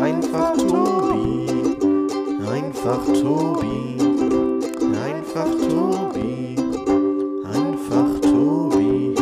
Einfach Tobi. Einfach Tobi. Einfach Tobi. Einfach Tobi.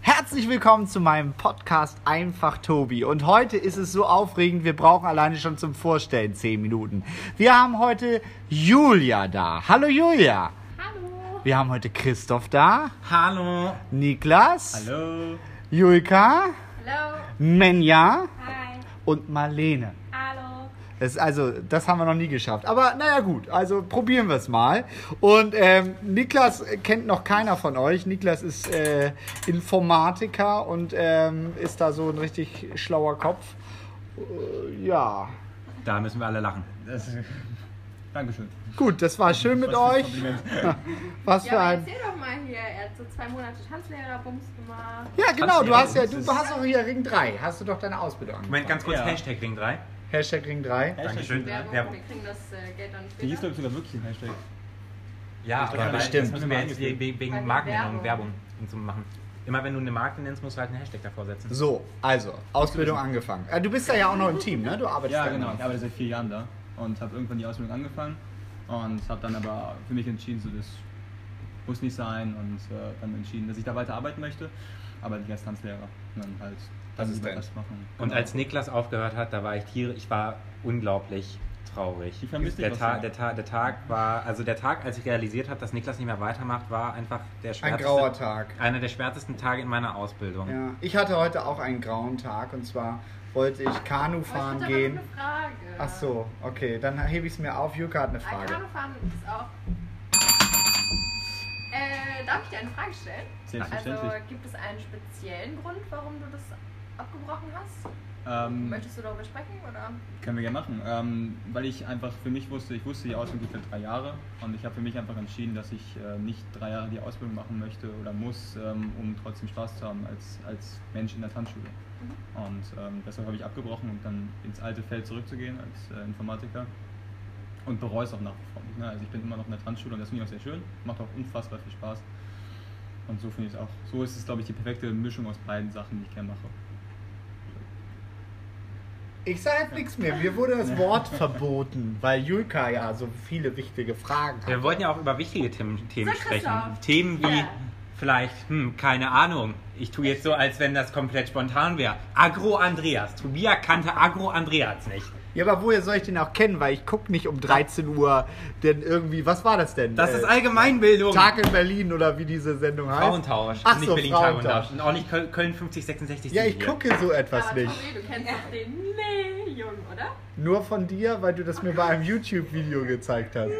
Herzlich willkommen zu meinem Podcast Einfach Tobi. Und heute ist es so aufregend, wir brauchen alleine schon zum Vorstellen 10 Minuten. Wir haben heute Julia da. Hallo Julia. Hallo. Wir haben heute Christoph da, Hallo. Niklas, Hallo. Julka, Hallo. Menja. Und Marlene. Hallo. Das, also, das haben wir noch nie geschafft. Aber naja gut, also probieren wir es mal. Und ähm, Niklas kennt noch keiner von euch. Niklas ist äh, Informatiker und ähm, ist da so ein richtig schlauer Kopf. Äh, ja. Da müssen wir alle lachen. Das, Dankeschön. Gut, das war schön mit Was euch. Was Ja, für ein. erzähl doch mal hier. Er hat so zwei Monate Tanzlehrer-Bums gemacht. Ja, genau, du hast ja, du ist- hast auch hier Ring 3. Hast du doch deine Ausbildung angefangen. Moment, ganz kurz, Ja. Hashtag Ring 3. Hashtag Ring 3. Dankeschön. Werbung. Werbung. Wir kriegen das äh, Geld dann Die hieß, später. glaube ich, sogar wirklich ein Hashtag. Ja, aber weil- bestimmt. das müssen wir jetzt we- we- wegen Markennennung, Werbung. Und so machen. Immer wenn du eine Marke nennst, musst du halt einen Hashtag davor setzen. So, also, Ausbildung angefangen. Äh, du bist da ja auch noch im Team, ne? Du arbeitest Ja, da genau. Ich arbeite seit vier Jahren da und habe irgendwann die Ausbildung angefangen und habe dann aber für mich entschieden, so das muss nicht sein und äh, dann entschieden, dass ich da weiter arbeiten möchte, aber nicht als Tanzlehrer, sondern halt Assistent. das machen. Und Genau. als Niklas aufgehört hat, da war ich Tiere, ich war unglaublich traurig. Ich vermisse der, Ta sehr. der, Ta der Tag war, also der Tag, als ich realisiert habe, dass Niklas nicht mehr weitermacht, war einfach der Ein schwärzeste, grauer Tag. einer der schwärzesten Tage in meiner Ausbildung. Ja, ich hatte heute auch einen grauen Tag und zwar wollte ich Kanu ich fahren hatte gehen. eine Frage. Ach so, okay, dann hebe ich es mir auf. Juka hat eine Bei Frage. Kanufahren ist auch. Äh, darf ich dir eine Frage stellen? Selbstverständlich. Also gibt es einen speziellen Grund, warum du das abgebrochen hast? Ähm, Möchtest du darüber sprechen oder? Können wir gerne machen. Ähm, weil ich einfach für mich wusste, ich wusste, die Ausbildung geht für drei Jahre und ich habe für mich einfach entschieden, dass ich äh, nicht drei Jahre die Ausbildung machen möchte oder muss, ähm, um trotzdem Spaß zu haben als, als Mensch in der Tanzschule. Und ähm, deshalb habe ich abgebrochen, um dann ins alte Feld zurückzugehen als äh, Informatiker. Und bereue es auch nach wie vor nicht. Ne? Also ich bin immer noch in der Tanzschule und das finde ich auch sehr schön. Macht auch unfassbar viel Spaß. Und so finde ich es auch. So ist es, glaube ich, die perfekte Mischung aus beiden Sachen, die ich gerne mache. Ich sage jetzt nichts mehr. Mir wurde das Wort verboten, weil Julka ja so viele wichtige Fragen Wir hat. wollten ja auch über wichtige Themen, Themen sprechen. Themen wie Ja. vielleicht, hm, keine Ahnung. Ich tue jetzt so, als wenn das komplett spontan wäre. Agro Andreas. Tobias kannte Agro Andreas nicht. Ja, aber woher soll ich den auch kennen? Weil ich gucke nicht um 13 Uhr denn irgendwie, was war das denn? Das Äh, ist Allgemeinbildung. Tag in Berlin oder wie diese Sendung heißt. Frauentausch. Ach nicht so, Berlin Frauentausch. Tag und Und auch nicht Köln, Köln 5066. Ja, ich hier. gucke so etwas Aber nicht. Tommy, du kennst doch den Nee, Jungen, oder? Nur von dir, weil du das mir bei einem YouTube-Video gezeigt hast.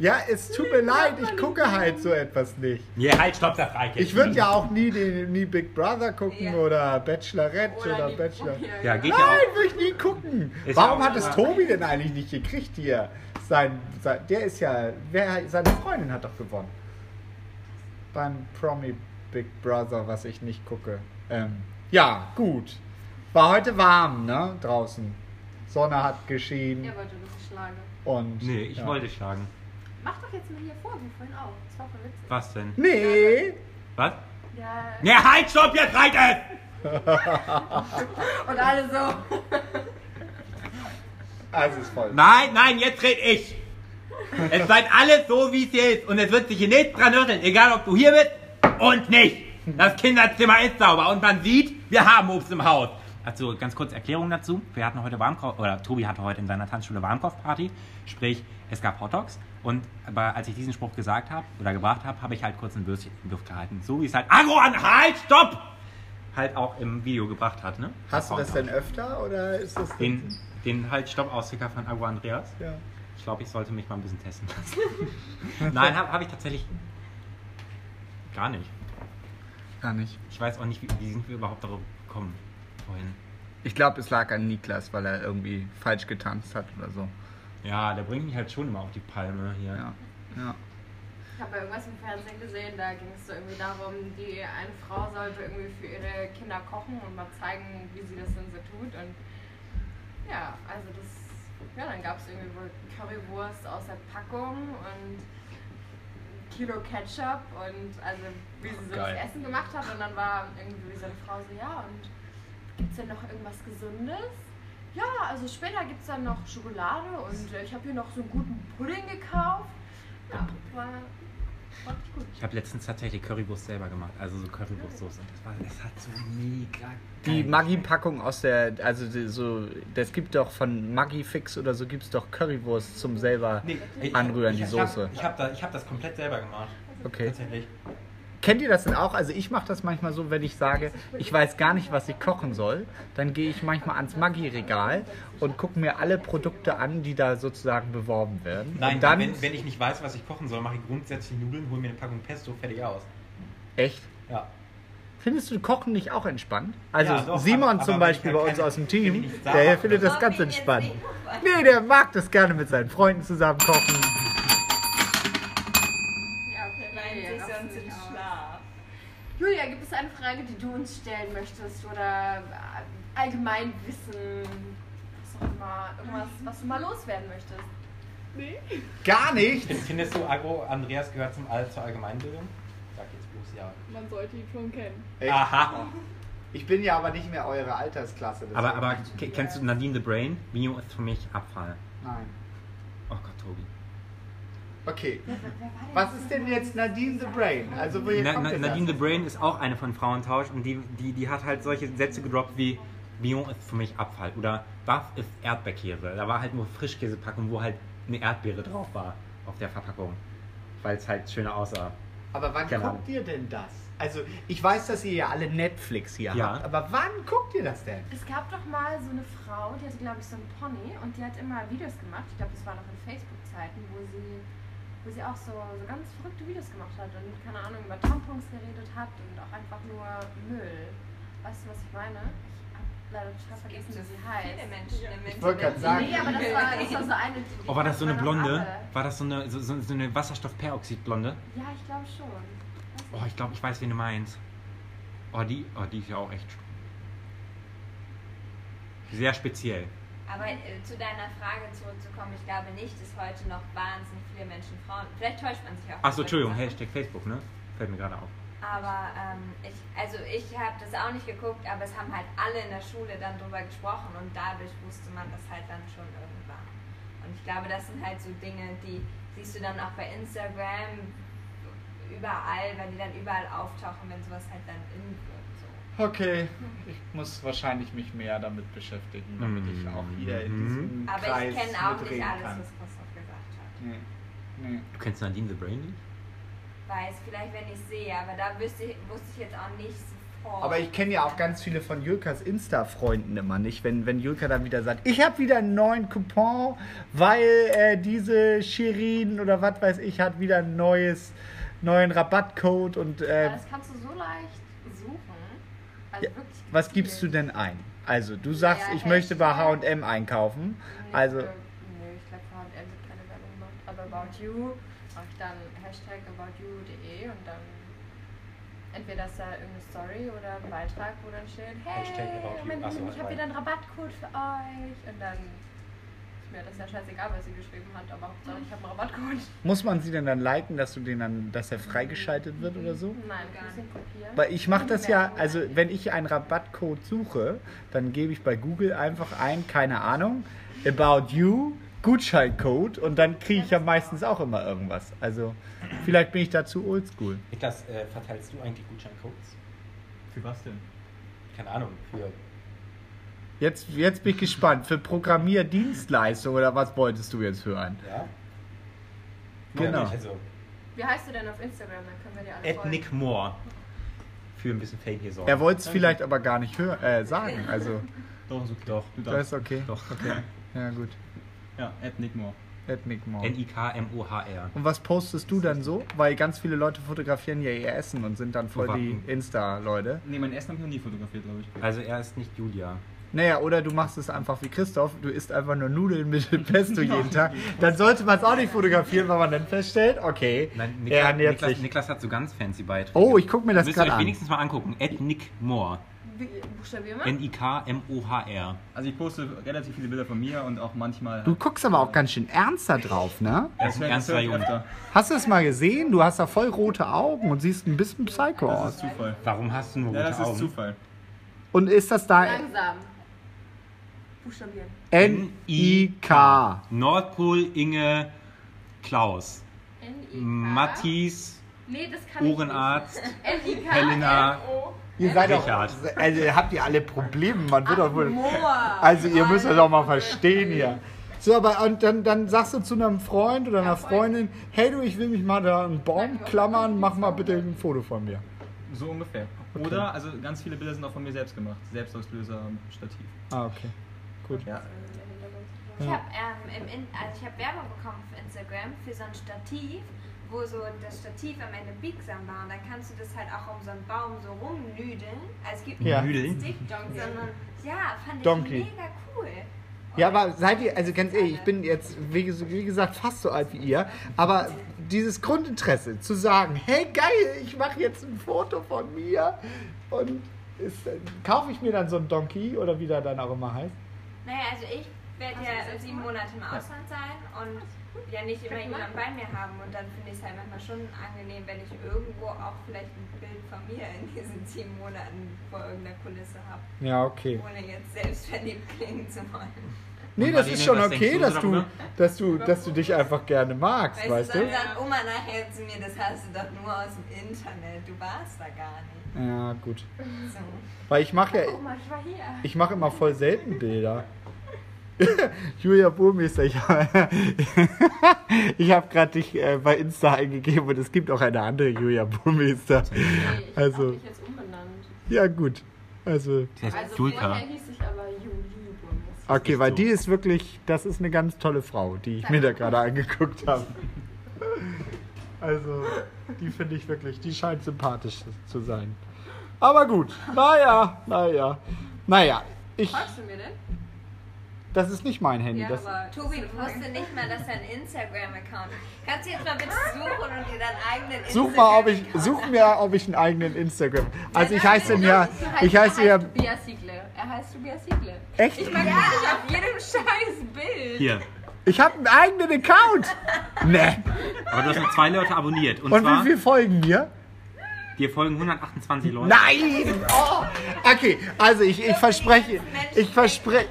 Ja, es tut mir leid, ich gucke halt so etwas nicht. Ja, halt, stopp, das reicht jetzt. Ich würde ja auch nie, den, nie Big Brother gucken Ja. oder Bachelorette oder, die- Bachelor. Ja, geht Nein, ja auch. würde ich nie gucken. Ist Warum ja auch- hat es Tobi denn eigentlich nicht gekriegt hier? Sein, sein, der ist ja, wer, seine Freundin hat doch gewonnen. Beim Promi Big Brother, was ich nicht gucke. Ähm, ja, gut. War heute warm, ne? Draußen. Sonne hat geschienen Er wollte das schlagen. und. Nee, ich ja. wollte schlagen. Mach doch jetzt mal hier vor, wie vorhin auch. Das war voll witzig. Was denn? Nee! Was? Ja. Ja, halt, stopp, jetzt reicht es! Und alle so. Also ist voll. Nein, nein, jetzt red ich. Es bleibt alles so, wie es hier ist. Und es wird sich hier nichts dran rütteln. Egal, ob du hier bist und nicht. Das Kinderzimmer ist sauber. Und man sieht, wir haben Obst im Haus. Also ganz kurz Erklärung dazu. Wir hatten heute Warmkopf, oder Tobi hatte heute in seiner Tanzschule Warmkopfparty. Sprich, es gab Hotdogs. Und aber als ich diesen Spruch gesagt habe oder gebracht habe, habe ich halt kurz ein Würstchen in die Luft gehalten. So wie es halt Agro an Halt, stopp! Halt auch im Video gebracht hat, ne? Hast du das denn öfter oder ist das Den, den halt Stopp-Austicker von Agro Andreas. Ja. Ich glaube, ich sollte mich mal ein bisschen testen lassen. Nein, habe hab ich tatsächlich gar nicht. Gar nicht. Ich weiß auch nicht, wie, wie sind wir überhaupt darauf gekommen vorhin. Ich glaube, es lag an Niklas, weil er irgendwie falsch getanzt hat oder so. Ja, der bringt mich halt schon immer auf die Palme hier. Ja. ja. Ich habe irgendwas im Fernsehen gesehen, da ging es so irgendwie darum, die eine Frau sollte irgendwie für ihre Kinder kochen und mal zeigen, wie sie das denn so tut. Und ja, also das, ja, dann gab es irgendwie wohl Currywurst aus der Packung und Kilo Ketchup und also wie sie so Geil. das Essen gemacht hat und dann war irgendwie so eine Frau so, ja und gibt es denn noch irgendwas Gesundes? Ja, also später gibt es dann noch Schokolade und äh, ich habe hier noch so einen guten Pudding gekauft. Ja, war, war richtig gut. Ich habe letztens tatsächlich Currywurst selber gemacht, also so Currywurstsoße. Das, war, das hat so mega Die geil Maggi-Packung aus der, also die, so, das gibt doch von Maggi Fix oder so, gibt es doch Currywurst zum selber Nee, ich- anrühren, die ich hab- Soße. Ich habe da, ich hab das komplett selber gemacht. Okay. Tatsächlich. Kennt ihr das denn auch? Also ich mache das manchmal so, wenn ich sage, ich weiß gar nicht, was ich kochen soll, dann gehe ich manchmal ans Maggi-Regal und gucke mir alle Produkte an, die da sozusagen beworben werden. Nein, und dann, wenn, wenn ich nicht weiß, was ich kochen soll, mache ich grundsätzlich Nudeln, hole mir eine Packung Pesto, fertig aus. echt? Ja. Findest du Kochen nicht auch entspannt? Also Ja, doch, Simon aber- zum aber Beispiel bei uns keine- aus dem Team, der findet das ganz entspannt. Nee, der mag das gerne mit seinen Freunden zusammen kochen. Frage, die du uns stellen möchtest oder äh, Allgemeinwissen? Was auch immer. Irgendwas, was du mal loswerden möchtest? Gar nicht. Find- Findest du, Agro, Andreas gehört zum All zur Allgemeinbildung? Sag jetzt bloß ja. Man sollte ihn schon kennen. Aha. Ich bin ja aber nicht mehr eure Altersklasse. Aber, aber ke- kennst du Nadine the Brain? Bio ist für mich Abfall. Nein. Oh Gott, Tobi. Okay. Was ist denn jetzt Nadine the Brain? Also woher Na, kommt Na, Nadine the das? Brain ist auch eine von Frauentausch und die, die, die hat halt solche Sätze gedroppt wie Bion ist für mich Abfall oder was ist Erdbeerkäse? Da war halt nur Frischkäsepackung, wo halt eine Erdbeere drauf war auf der Verpackung, weil es halt schöner aussah. Aber wann Keine guckt ihr denn das? Also ich weiß, dass ihr ja alle Netflix hier Ja. habt, aber wann guckt ihr das denn? Es gab doch mal so eine Frau, die hatte, glaube ich, so einen Pony und die hat immer Videos gemacht. Ich glaube, das war noch in Facebook-Zeiten, wo sie, wo sie auch so, so ganz verrückte Videos gemacht hat und, keine Ahnung, über Tampons geredet hat und auch einfach nur Müll. Weißt du, was ich meine? Ich habe leider total vergessen, wie sie Viele heißt. Menschen im Ich wollte gerade sagen- Nee, aber das war, das war so eine. die- Oh, war das so eine Blonde? alle. War das so eine, so, so, so eine Wasserstoffperoxid-Blonde? Ja, ich glaube schon. Oh, ich glaube, ich weiß, wen du meinst. Oh, die, oh, die ist ja auch echt sehr speziell. Aber äh, zu deiner Frage zurückzukommen, ich glaube nicht, dass heute noch wahnsinnig viele Menschen Frauen. Vielleicht täuscht man sich auch. Achso, Entschuldigung, Sachen. Hashtag Facebook, ne? Fällt mir gerade auf. Aber ähm, ich, also ich habe das auch nicht geguckt, aber es haben halt alle in der Schule dann drüber gesprochen und dadurch wusste man das halt dann schon irgendwann. Und ich glaube, das sind halt so Dinge, die siehst du dann auch bei Instagram überall, weil die dann überall auftauchen, wenn sowas halt dann in wird. Okay, ich muss wahrscheinlich mich mehr damit beschäftigen, damit ich auch wieder in Mhm. diesem Aber Kreis ich kenne auch nicht alles, kann. was Christoph gesagt hat. Nee. Nee. Du kennst Nadine the Brain nicht? Weiß, vielleicht wenn ich sehe, aber da wüsste ich, wusste ich jetzt auch nicht sofort. Aber ich kenne ja auch ganz viele von Julkas Insta-Freunden immer nicht, wenn, wenn Julka dann wieder sagt, ich habe wieder einen neuen Coupon, weil äh, diese Shirin oder was weiß ich hat wieder ein neues, neuen Rabattcode und äh, Ja, das kannst du so leicht. Also Ja, wirklich was gibst du denn ein? Also du sagst, Ja, ich möchte bei. H&M einkaufen, Nee, also äh, nee, ich glaube, H&M wird keine Werbung gemacht. Aber About You mache ich dann Hashtag aboutyou.de und dann entweder ist da irgendeine Story oder ein Beitrag, wo dann steht, hey. Moment, ich habe wieder einen Rabattcode für euch. Und dann ist mir das ja scheißegal, was sie geschrieben hat, aber Hauptsache ich habe einen Rabattcode. muss man sie denn dann liken, dass du den dann, dass er freigeschaltet wird oder so? Nein, ihn kopieren. Weil ich mache das ja, also wenn ich einen Rabattcode suche, dann gebe ich bei Google einfach ein, keine Ahnung, About You, Gutscheincode und dann kriege ich ja meistens auch immer irgendwas. Also vielleicht bin ich da zu oldschool. Niklas, äh, verteilst du eigentlich Gutscheincodes? Für was denn? Keine Ahnung, für Jetzt, jetzt bin ich gespannt. Für Programmierdienstleistung oder was wolltest du jetzt hören? Ja? Genau. Also, Wie heißt du denn auf Instagram? Dann können wir dir alle. Nick Moore. Für ein bisschen Fame hier sorgen. Er wollte es vielleicht aber gar nicht hör äh, sagen. Also Doch, ist okay. Doch. Du das darfst. ist okay. Doch. okay. Ja gut. Ja, Ed Nickmore. Ethnic More. N-I-K-M-O-H-R. Und was postest du dann so? Weil ganz viele Leute fotografieren ja ihr Essen und sind dann voll die? Insta-Leute. Nee, mein Essen habe ich noch nie fotografiert, glaube ich. Also er ist nicht Julia. Naja, oder du machst es einfach wie Christoph, du isst einfach nur Nudeln mit Pesto jeden Tag. Dann sollte man es auch nicht fotografieren, weil man dann feststellt, okay, Nein, Niklas, Niklas, sich. Niklas hat so ganz fancy Beiträge. Oh, ich guck mir das gerade euch an. wenigstens mal angucken. At Nick Moore. Wie, buchstabieren wir? N-I-K-M-O-H-R. Also ich poste relativ viele Bilder von mir und auch manchmal... Du guckst aber auch ganz schön ernst da drauf, ne? Er ist ein Das ernster Junge. Hast du es mal gesehen? Du hast da voll rote Augen und siehst ein bisschen psycho Das aus. ist Zufall. Warum hast du nur Ja, rote das ist Augen? Zufall. Und ist das da Langsam. Buchstabieren. N-I-K? Nordpol Inge Klaus. N-I-K. Matthias Nee, das kann Ohrenarzt. N-I-K. Helena. Ihr seid doch, Richard. also habt ihr alle Probleme, man wird doch wohl... Also ihr müsst das auch mal verstehen hier. So, aber und dann, dann sagst du zu einem Freund oder einer Freundin, hey du, ich will mich mal da einen Baum klammern, mach mal bitte ein Foto von mir. So ungefähr. Oder, also ganz viele Bilder sind auch von mir selbst gemacht. Selbstauslöser, Stativ. Ah, okay. Gut. Ja. Ich habe ähm, im In also ich hab Werbung bekommen auf Instagram für so ein Stativ, wo so das Stativ am Ende biegsam war. Und dann kannst du das halt auch um so einen Baum so rumnüdeln. Also es gibt Ja. nicht Nüdeln? einen Stick, sondern ja, fand ich Donkey. mega cool. Ja, aber seid ihr, also ganz ehrlich, ich bin jetzt, wie, wie gesagt, fast so alt wie ihr, aber dieses Grundinteresse zu sagen, hey geil, ich mache jetzt ein Foto von mir und ist, kaufe ich mir dann so ein Donkey oder wie der dann auch immer heißt. Naja, also ich werde ja sieben? Monate im Ausland sein und ja nicht immer jemanden bei mir haben und dann finde ich es halt manchmal schon angenehm, wenn ich irgendwo auch vielleicht ein Bild von mir in diesen sieben Monaten vor irgendeiner Kulisse habe, Ja, okay. ohne jetzt selbstverliebt klingen zu wollen. Nee, Und das Marlene, ist schon okay, dass du, dass du, dass du dich einfach gerne magst, Weißt, weißt du, dann sagt Oma nachher zu mir, das hast du doch nur aus dem Internet, du warst da gar nicht. Ja, gut. So. Weil ich mache ja, hier. ich mache immer voll selten Bilder. Julia Burmeister, ich, ich habe gerade dich äh, bei Insta eingegeben und es gibt auch eine andere Julia Burmeister. Nee, ich Also- hab mich jetzt umbenannt. Ja, gut. Also, Das heißt Also Julka. hieß ich aber Julie Burmeister. okay, weil so. die ist wirklich, das ist eine ganz tolle Frau, die ich mir da gerade angeguckt habe. Also, die finde ich wirklich, die scheint sympathisch zu sein. Aber gut, naja, naja. Naja, ich, Folgst du mir denn? Das ist nicht mein Handy. Ja, Das, aber Tobi, du wusste nicht mal, dass er einen Instagram-Account. Kannst du jetzt mal bitte suchen und dir deinen eigenen Such mal, ob ich, Instagram-Account such mir, ob ich einen eigenen Instagram. Also ich heiße nein, ja, ich heiße ja, Tobias Siegle. Er heißt Tobias Siegle. echt? Ich mag dich auf jedem scheiß Bild. Hier. Ich habe einen eigenen Account. Ne. Aber du hast nur zwei Leute abonniert. Und, Und zwar, wie viel folgen mir? Dir folgen 128 Leute. Nein! Oh. Okay, also ich, ich verspreche, ich verspreche,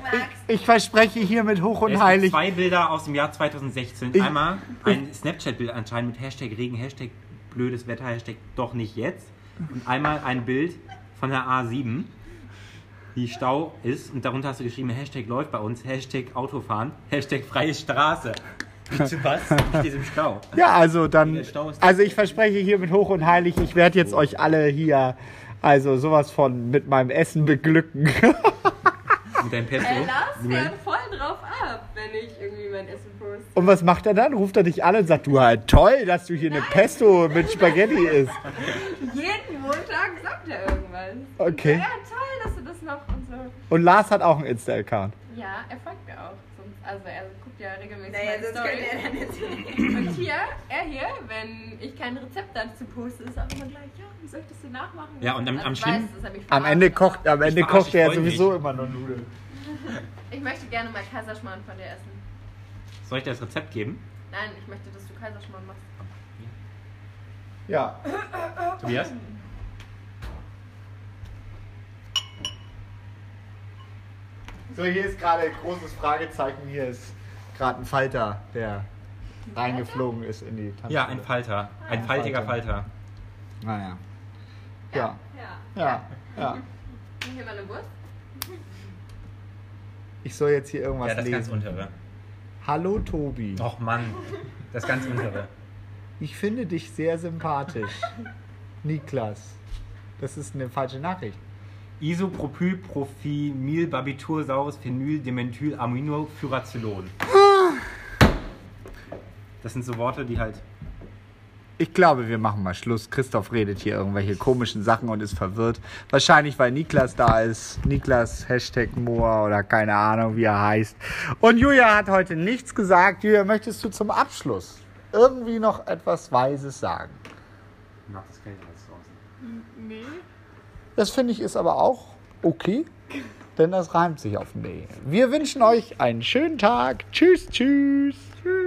ich, ich verspreche hiermit hoch Es und gibt heilig. zwei Bilder aus dem Jahr 2016. Ich- Einmal ein Snapchat-Bild anscheinend mit Hashtag Regen, Hashtag blödes Wetter, Hashtag doch nicht jetzt. Und einmal ein Bild von der A7, die Stau ist. Und darunter hast du geschrieben, Hashtag läuft bei uns, Hashtag Autofahren, Hashtag freie Straße. Bitte was? Mit diesem Stau. Ja, also dann, also ich verspreche hiermit hoch und heilig, ich werde jetzt euch alle hier, also sowas von mit meinem Essen beglücken. Mit deinem Pesto. Ey, Lars fährt voll drauf ab, wenn ich irgendwie mein Essen poste. Und was macht er dann? Ruft er dich an und sagt, du halt toll, dass du hier eine Pesto mit Spaghetti isst. Jeden Montag sagt er irgendwas. Okay. Ja, toll, dass du das noch und so. Und Lars hat auch einen Insta-Account. Ja, er folgt mir auch. Also er ja regelmäßig Naja, meine Story. er Und hier, er hier, wenn ich kein Rezept dazu poste, ist auch immer gleich, ja, wie soll ich das denn nachmachen? Ja, und am- Also am ich schlimm- weiß, dass er mich Am Ende kocht, am Ende kocht er sowieso immer nur Nudeln. Ich möchte gerne mal Kaiserschmarrn von dir essen. Soll ich dir das Rezept geben? Nein, ich möchte, dass du Kaiserschmarrn machst. Ja. Tobias? So, hier ist gerade ein großes Fragezeichen. Hier ist gerade ein Falter, der reingeflogen ist in die Tanzschule. Ja, ein Falter. Ein faltiger Falter. Naja. Ja. Ja. Ja. Ja. Hier mal eine Wurst. Ich soll jetzt hier irgendwas Ja, das ganz lesen. untere. Hallo Tobi. Och Mann, das ganz untere. Ich finde dich sehr sympathisch. Niklas. Das ist eine falsche Nachricht. Isopropylprofimylbarbitursaures Phenyl Dementyl Aminofuracylon. Das sind so Worte, die halt. Ich glaube, wir machen mal Schluss. Christoph redet hier irgendwelche komischen Sachen und ist verwirrt. Wahrscheinlich, weil Niklas da ist. Niklas, Hashtag Moor oder keine Ahnung, wie er heißt. Und Julia hat heute nichts gesagt. Julia, möchtest du zum Abschluss irgendwie noch etwas Weises sagen? Mag das Geld als draußen. Nee. Das finde ich ist aber auch okay, denn das reimt sich auf nee. Wir wünschen euch einen schönen Tag. Tschüss, tschüss. Tschüss.